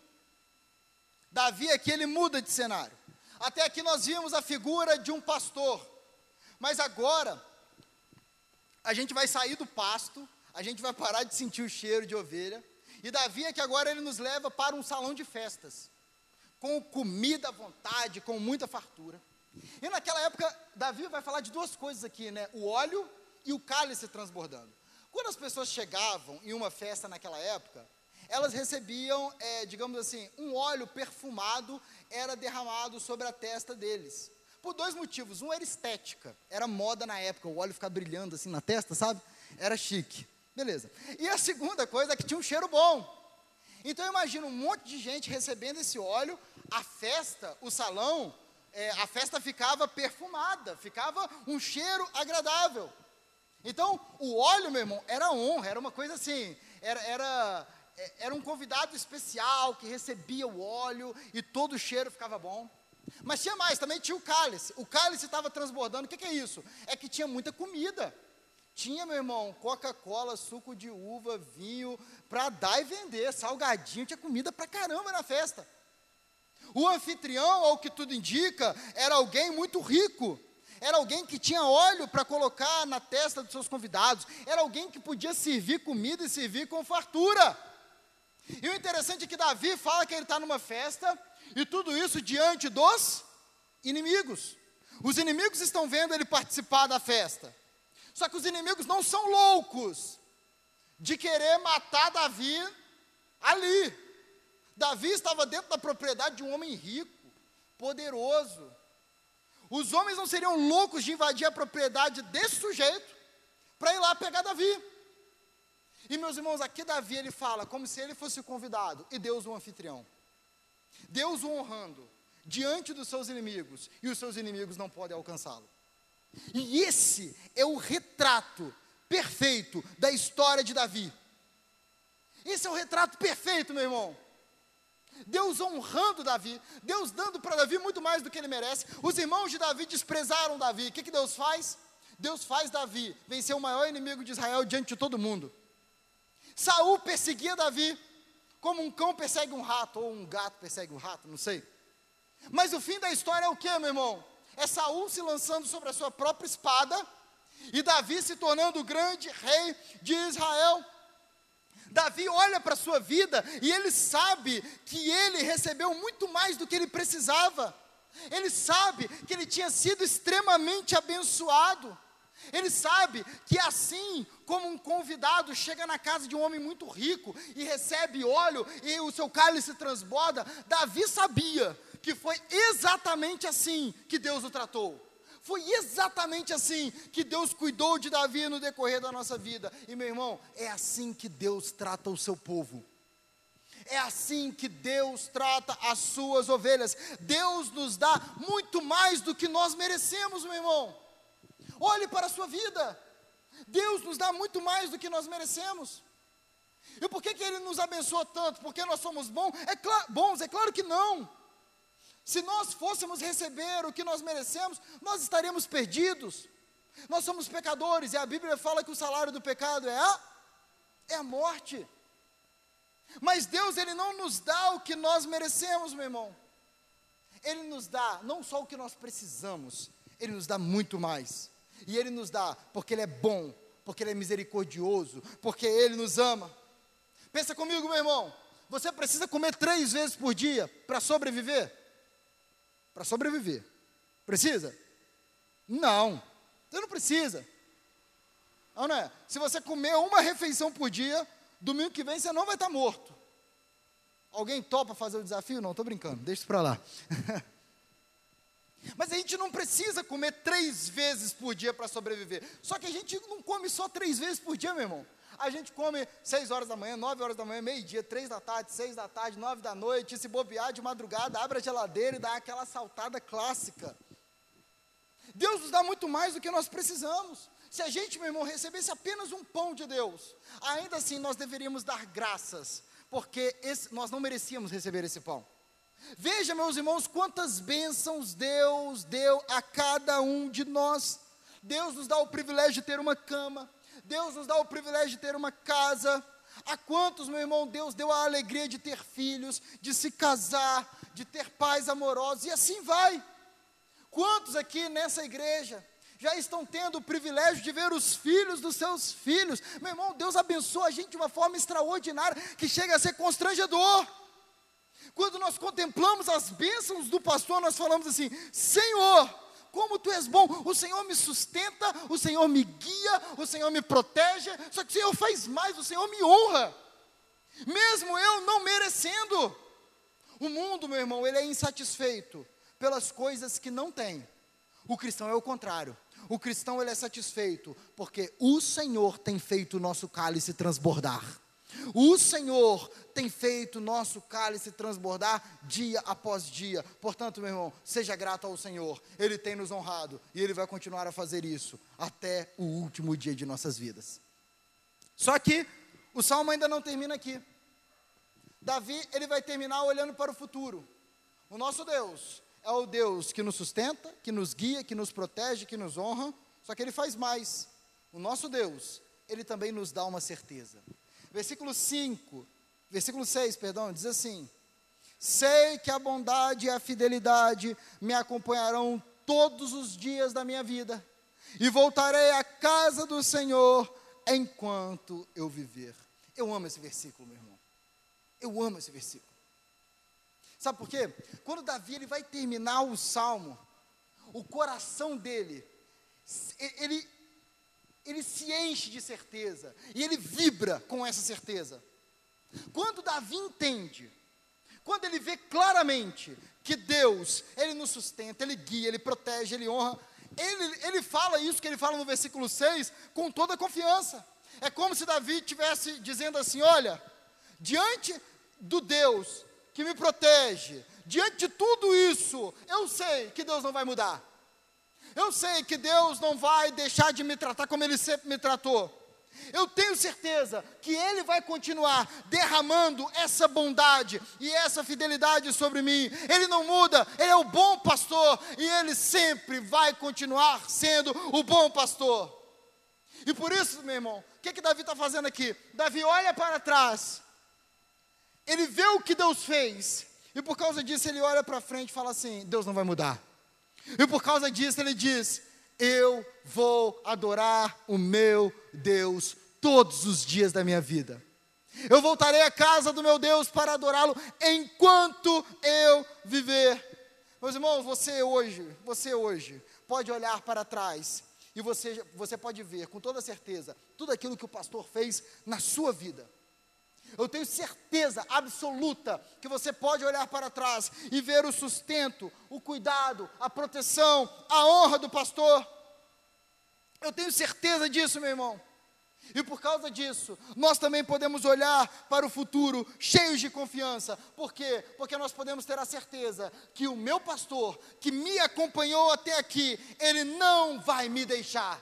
Davi aqui ele muda de cenário. Até aqui nós vimos a figura de um pastor. Mas agora a gente vai sair do pasto a gente vai parar de sentir o cheiro de ovelha. E Davi é que agora ele nos leva para um salão de festas, com comida à vontade, com muita fartura. E naquela época, Davi vai falar de duas coisas aqui, né? O óleo e o cálice transbordando. Quando as pessoas chegavam em uma festa naquela época, elas recebiam, é, digamos assim, um óleo perfumado era derramado sobre a testa deles. Por dois motivos. Um era estética, era moda na época, o óleo ficar brilhando assim na testa, sabe? Era chique. Beleza. E a segunda coisa é que tinha um cheiro bom. Então eu imagino um monte de gente recebendo esse óleo, a festa, o salão, é, a festa ficava perfumada, ficava um cheiro agradável. Então, o óleo, meu irmão, era honra, era uma coisa assim, era, era, é, era um convidado especial que recebia o óleo e todo o cheiro ficava bom. Mas tinha mais, também tinha o cálice. O cálice estava transbordando. O que, que é isso? É que tinha muita comida. Tinha, meu irmão, Coca-Cola, suco de uva, vinho, para dar e vender, salgadinho, tinha comida para caramba na festa. O anfitrião, ao que tudo indica, era alguém muito rico. Era alguém que tinha óleo para colocar na testa dos seus convidados. Era alguém que podia servir comida e servir com fartura. E o interessante é que Davi fala que ele está numa festa, e tudo isso diante dos inimigos. Os inimigos estão vendo ele participar da festa. Só que os inimigos não são loucos de querer matar Davi ali. Davi estava dentro da propriedade de um homem rico, poderoso. Os homens não seriam loucos de invadir a propriedade desse sujeito para ir lá pegar Davi. E meus irmãos, aqui Davi ele fala como se ele fosse o convidado e Deus o anfitrião. Deus o honrando diante dos seus inimigos e os seus inimigos não podem alcançá-lo. E esse é o retrato perfeito da história de Davi. Esse é o retrato perfeito, meu irmão. Deus honrando Davi, Deus dando para Davi muito mais do que ele merece. Os irmãos de Davi desprezaram Davi. O que, que Deus faz? Deus faz Davi vencer o maior inimigo de Israel diante de todo mundo. Saul perseguia Davi como um cão persegue um rato, ou um gato persegue um rato, não sei. Mas o fim da história é o que, meu irmão? É Saul se lançando sobre a sua própria espada e Davi se tornando o grande rei de Israel. Davi olha para a sua vida e ele sabe que ele recebeu muito mais do que ele precisava. Ele sabe que ele tinha sido extremamente abençoado. Ele sabe que assim como um convidado chega na casa de um homem muito rico e recebe óleo e o seu cálice transborda, Davi sabia que foi exatamente assim que Deus o tratou. Foi exatamente assim que Deus cuidou de Davi no decorrer da nossa vida. E meu irmão, é assim que Deus trata o seu povo. É assim que Deus trata as suas ovelhas. Deus nos dá muito mais do que nós merecemos, meu irmão. Olhe para a sua vida. Deus nos dá muito mais do que nós merecemos. E por que, que Ele nos abençoa tanto? Porque nós somos bons? É bons? É claro que não. Se nós fôssemos receber o que nós merecemos, nós estaríamos perdidos. Nós somos pecadores e a Bíblia fala que o salário do pecado é a, é a morte. Mas Deus, Ele não nos dá o que nós merecemos, meu irmão. Ele nos dá não só o que nós precisamos, Ele nos dá muito mais. E Ele nos dá porque Ele é bom, porque Ele é misericordioso, porque Ele nos ama. Pensa comigo, meu irmão. Você precisa comer três vezes por dia para sobreviver? Para sobreviver. Precisa? Não. Você não precisa. Não, não é? Se você comer uma refeição por dia, domingo que vem você não vai estar morto. Alguém topa fazer o desafio? Não, estou brincando, deixa isso para lá. Mas a gente não precisa comer três vezes por dia para sobreviver. Só que a gente não come só três vezes por dia, meu irmão. A gente come seis horas da manhã, nove horas da manhã, meio-dia, três da tarde, seis da tarde, nove da noite, se bobear de madrugada, abre a geladeira e dá aquela saltada clássica. Deus nos dá muito mais do que nós precisamos. Se a gente, meu irmão, recebesse apenas um pão de Deus, ainda assim nós deveríamos dar graças, porque esse, nós não merecíamos receber esse pão. Veja, meus irmãos, quantas bênçãos Deus deu a cada um de nós. Deus nos dá o privilégio de ter uma cama, Deus nos dá o privilégio de ter uma casa. A quantos, meu irmão, Deus deu a alegria de ter filhos, de se casar, de ter pais amorosos, e assim vai. Quantos aqui nessa igreja já estão tendo o privilégio de ver os filhos dos seus filhos? Meu irmão, Deus abençoa a gente de uma forma extraordinária que chega a ser constrangedor. Quando nós contemplamos as bênçãos do pastor, nós falamos assim: Senhor, como tu és bom, o Senhor me sustenta, o Senhor me guia, o Senhor me protege, só que o Senhor faz mais, o Senhor me honra, mesmo eu não merecendo. O mundo, meu irmão, ele é insatisfeito pelas coisas que não tem. O cristão é o contrário. O cristão ele é satisfeito porque o Senhor tem feito o nosso cálice transbordar. O Senhor tem feito nosso cálice transbordar dia após dia. Portanto, meu irmão, seja grato ao Senhor. Ele tem nos honrado e ele vai continuar a fazer isso até o último dia de nossas vidas. Só que o salmo ainda não termina aqui. Davi, ele vai terminar olhando para o futuro. O nosso Deus é o Deus que nos sustenta, que nos guia, que nos protege, que nos honra. Só que ele faz mais. O nosso Deus, ele também nos dá uma certeza. Versículo 5, versículo 6, perdão, diz assim: Sei que a bondade e a fidelidade me acompanharão todos os dias da minha vida, e voltarei à casa do Senhor enquanto eu viver. Eu amo esse versículo, meu irmão. Eu amo esse versículo. Sabe por quê? Quando Davi ele vai terminar o salmo, o coração dele, ele, ele se enche de certeza e ele vibra com essa certeza. Quando Davi entende, quando ele vê claramente que Deus, ele nos sustenta, ele guia, ele protege, ele honra, ele, ele fala isso que ele fala no versículo 6 com toda a confiança. É como se Davi estivesse dizendo assim: olha, diante do Deus que me protege, diante de tudo isso, eu sei que Deus não vai mudar. Eu sei que Deus não vai deixar de me tratar como Ele sempre me tratou. Eu tenho certeza que Ele vai continuar derramando essa bondade e essa fidelidade sobre mim. Ele não muda, Ele é o bom pastor e Ele sempre vai continuar sendo o bom pastor. E por isso, meu irmão, o que, que Davi está fazendo aqui? Davi olha para trás, ele vê o que Deus fez, e por causa disso ele olha para frente e fala assim: Deus não vai mudar. E por causa disso ele diz: Eu vou adorar o meu Deus todos os dias da minha vida. Eu voltarei à casa do meu Deus para adorá-lo enquanto eu viver. Meus irmãos, você hoje, você hoje pode olhar para trás e você, você pode ver com toda certeza tudo aquilo que o pastor fez na sua vida. Eu tenho certeza absoluta que você pode olhar para trás e ver o sustento, o cuidado, a proteção, a honra do pastor. Eu tenho certeza disso, meu irmão. E por causa disso, nós também podemos olhar para o futuro cheios de confiança. Por quê? Porque nós podemos ter a certeza que o meu pastor, que me acompanhou até aqui, ele não vai me deixar,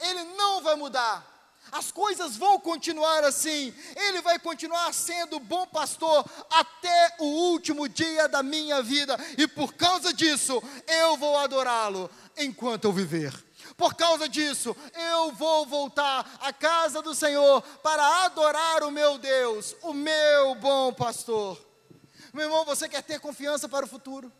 ele não vai mudar. As coisas vão continuar assim, ele vai continuar sendo bom pastor até o último dia da minha vida, e por causa disso, eu vou adorá-lo enquanto eu viver. Por causa disso, eu vou voltar à casa do Senhor para adorar o meu Deus, o meu bom pastor. Meu irmão, você quer ter confiança para o futuro?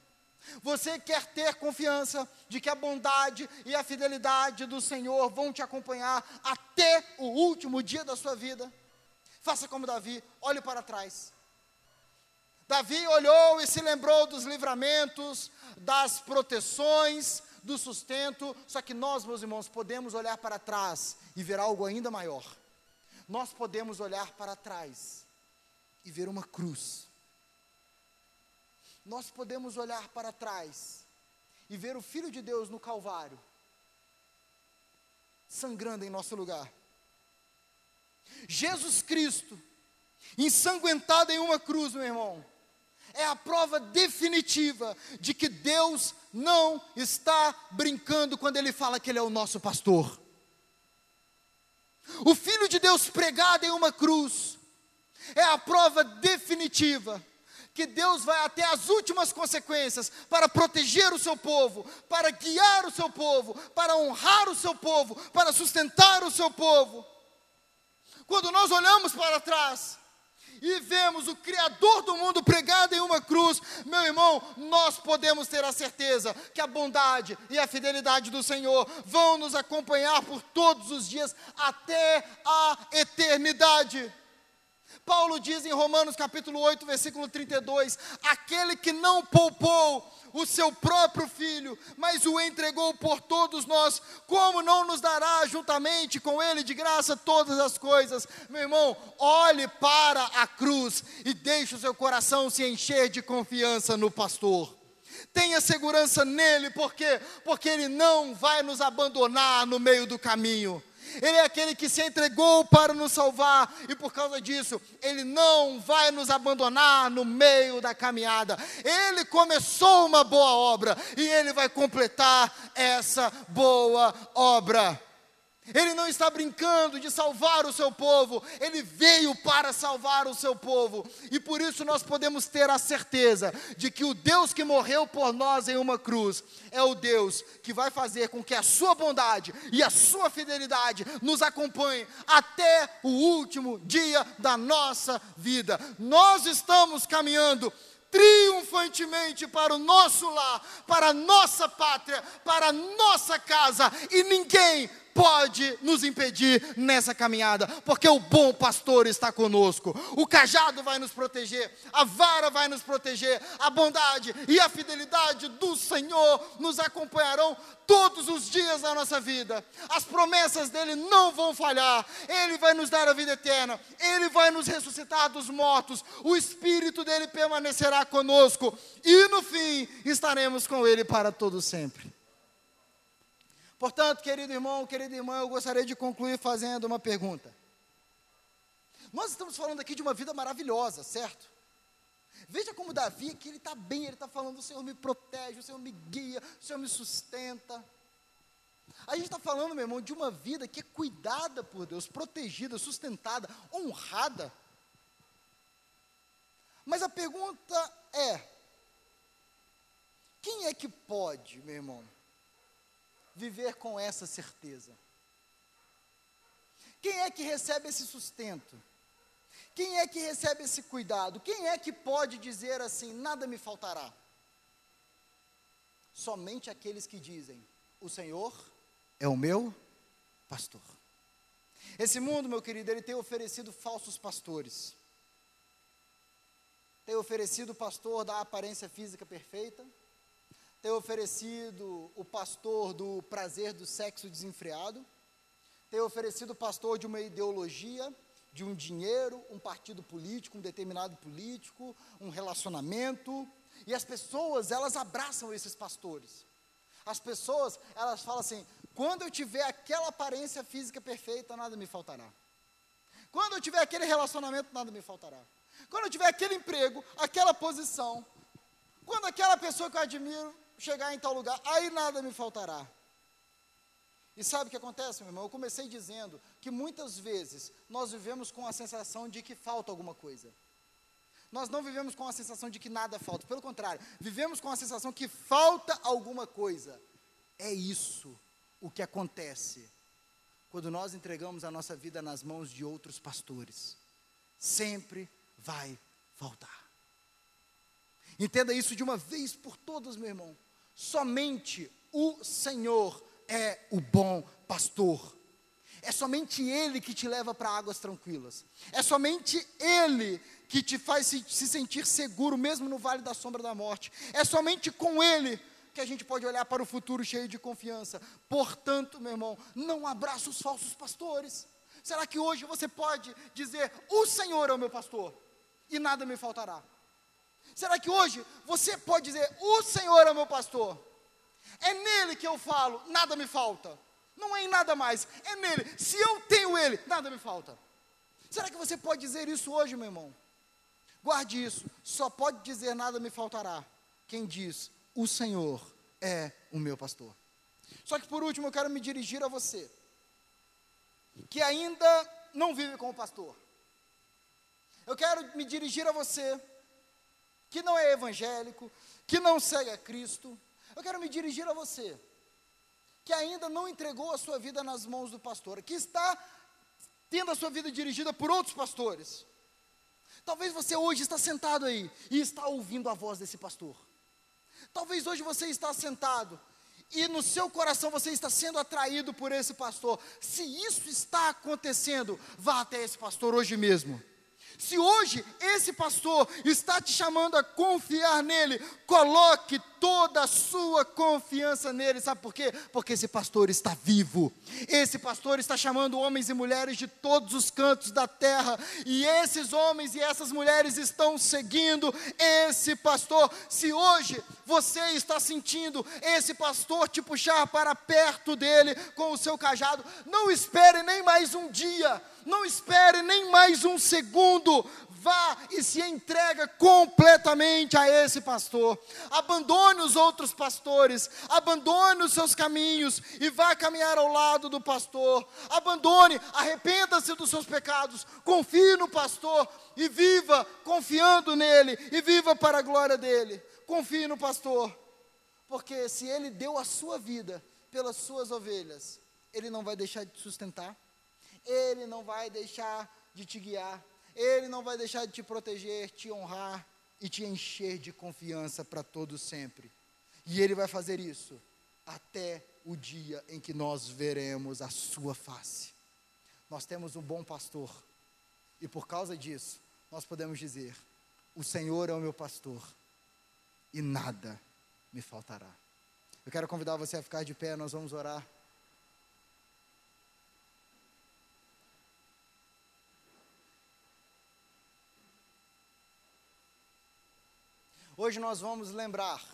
Você quer ter confiança de que a bondade e a fidelidade do Senhor vão te acompanhar até o último dia da sua vida? Faça como Davi, olhe para trás. Davi olhou e se lembrou dos livramentos, das proteções, do sustento, só que nós, meus irmãos, podemos olhar para trás e ver algo ainda maior. Nós podemos olhar para trás e ver uma cruz. Nós podemos olhar para trás e ver o Filho de Deus no Calvário, sangrando em nosso lugar. Jesus Cristo, ensanguentado em uma cruz, meu irmão, é a prova definitiva de que Deus não está brincando quando Ele fala que Ele é o nosso pastor. O Filho de Deus pregado em uma cruz é a prova definitiva que Deus vai até as últimas consequências para proteger o seu povo, para guiar o seu povo, para honrar o seu povo, para sustentar o seu povo. Quando nós olhamos para trás, e vemos o Criador do mundo pregado em uma cruz, meu irmão, nós podemos ter a certeza que a bondade e a fidelidade do Senhor vão nos acompanhar por todos os dias até a eternidade. Paulo diz em Romanos capítulo 8, versículo 32: aquele que não poupou o seu próprio filho, mas o entregou por todos nós, como não nos dará juntamente com ele de graça todas as coisas? Meu irmão, olhe para a cruz e deixe o seu coração se encher de confiança no pastor. Tenha segurança nele, por quê? Porque ele não vai nos abandonar no meio do caminho. Ele é aquele que se entregou para nos salvar, e por causa disso, Ele não vai nos abandonar no meio da caminhada. Ele começou uma boa obra, e Ele vai completar essa boa obra. Ele não está brincando de salvar o seu povo, ele veio para salvar o seu povo. E por isso nós podemos ter a certeza de que o Deus que morreu por nós em uma cruz é o Deus que vai fazer com que a sua bondade e a sua fidelidade nos acompanhem até o último dia da nossa vida. Nós estamos caminhando triunfantemente para o nosso lar, para a nossa pátria, para a nossa casa, e ninguém pode nos impedir nessa caminhada, porque o bom pastor está conosco, o cajado vai nos proteger, a vara vai nos proteger, a bondade e a fidelidade do Senhor nos acompanharão todos os dias da nossa vida. As promessas dele não vão falhar. Ele vai nos dar a vida eterna. Ele vai nos ressuscitar dos mortos. O espírito dele permanecerá conosco e no fim estaremos com ele para todo sempre. Portanto, querido irmão, querida irmã, eu gostaria de concluir fazendo uma pergunta. Nós estamos falando aqui de uma vida maravilhosa, certo? Veja como Davi aqui ele está bem, ele está falando: o Senhor me protege, o Senhor me guia, o Senhor me sustenta. A gente está falando, meu irmão, de uma vida que é cuidada por Deus, protegida, sustentada, honrada. Mas a pergunta é: quem é que pode, meu irmão, viver com essa certeza? Quem é que recebe esse sustento? Quem é que recebe esse cuidado? Quem é que pode dizer assim: nada me faltará? Somente aqueles que dizem: o Senhor é o meu pastor. Esse mundo, meu querido, ele tem oferecido falsos pastores. Tem oferecido o pastor da aparência física perfeita, tem oferecido o pastor do prazer do sexo desenfreado, tem oferecido o pastor de uma ideologia de um dinheiro, um partido político, um determinado político, um relacionamento, e as pessoas, elas abraçam esses pastores. As pessoas, elas falam assim: quando eu tiver aquela aparência física perfeita, nada me faltará. Quando eu tiver aquele relacionamento, nada me faltará. Quando eu tiver aquele emprego, aquela posição, quando aquela pessoa que eu admiro chegar em tal lugar, aí nada me faltará. E sabe o que acontece, meu irmão? Eu comecei dizendo que muitas vezes nós vivemos com a sensação de que falta alguma coisa. Nós não vivemos com a sensação de que nada falta, pelo contrário, vivemos com a sensação que falta alguma coisa. É isso o que acontece quando nós entregamos a nossa vida nas mãos de outros pastores. Sempre vai faltar. Entenda isso de uma vez por todas, meu irmão. Somente o Senhor é o bom pastor. É somente Ele que te leva para águas tranquilas. É somente Ele que te faz se, se, sentir seguro, mesmo no vale da sombra da morte. É somente com Ele que a gente pode olhar para o futuro cheio de confiança. Portanto, meu irmão, não abraça os falsos pastores. Será que hoje você pode dizer: O Senhor é o meu pastor e nada me faltará? Será que hoje você pode dizer: O Senhor é o meu pastor? É nele que eu falo, nada me falta. Não é em nada mais, é nele. Se eu tenho ele, nada me falta. Será que você pode dizer isso hoje, meu irmão? Guarde isso. Só pode dizer nada me faltará. Quem diz, o Senhor é o meu pastor. Só que por último eu quero me dirigir a você, que ainda não vive como pastor. Eu quero me dirigir a você, que não é evangélico, que não segue a Cristo, eu quero me dirigir a você, que ainda não entregou a sua vida nas mãos do pastor, que está tendo a sua vida dirigida por outros pastores. Talvez você hoje está sentado aí e está ouvindo a voz desse pastor. Talvez hoje você está sentado e no seu coração você está sendo atraído por esse pastor. Se isso está acontecendo, vá até esse pastor hoje mesmo. Se hoje esse pastor está te chamando a confiar nele, coloque toda a sua confiança nele. Sabe por quê? Porque esse pastor está vivo. Esse pastor está chamando homens e mulheres de todos os cantos da terra, e esses homens e essas mulheres estão seguindo esse pastor. Se hoje você está sentindo esse pastor te puxar para perto dele com o seu cajado, não espere nem mais um dia não espere nem mais um segundo, vá e se entrega completamente a esse pastor. Abandone os outros pastores, abandone os seus caminhos e vá caminhar ao lado do pastor. Abandone, arrependa-se dos seus pecados, confie no pastor e viva confiando nele e viva para a glória dele. Confie no pastor, porque se ele deu a sua vida pelas suas ovelhas, ele não vai deixar de sustentar ele não vai deixar de te guiar, Ele não vai deixar de te proteger, te honrar e te encher de confiança para todo sempre. E Ele vai fazer isso até o dia em que nós veremos a Sua face. Nós temos um bom pastor, e por causa disso, nós podemos dizer: O Senhor é o meu pastor, e nada me faltará. Eu quero convidar você a ficar de pé, nós vamos orar. Hoje nós vamos lembrar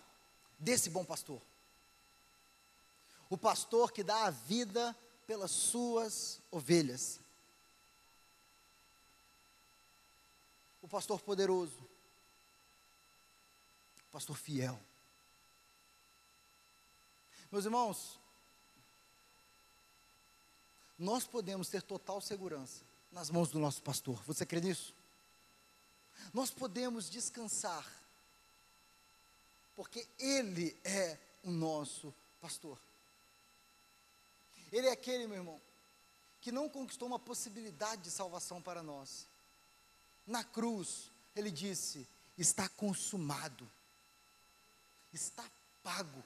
desse bom pastor. O pastor que dá a vida pelas suas ovelhas. O pastor poderoso. O pastor fiel. Meus irmãos, nós podemos ter total segurança nas mãos do nosso pastor. Você crê nisso? Nós podemos descansar porque Ele é o nosso pastor. Ele é aquele, meu irmão, que não conquistou uma possibilidade de salvação para nós. Na cruz, Ele disse: está consumado, está pago.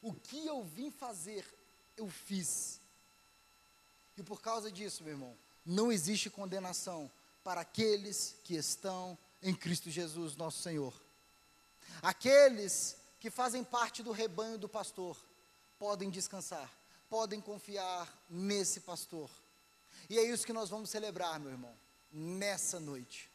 O que eu vim fazer, eu fiz. E por causa disso, meu irmão, não existe condenação para aqueles que estão em Cristo Jesus, nosso Senhor. Aqueles que fazem parte do rebanho do pastor podem descansar, podem confiar nesse pastor. E é isso que nós vamos celebrar, meu irmão, nessa noite.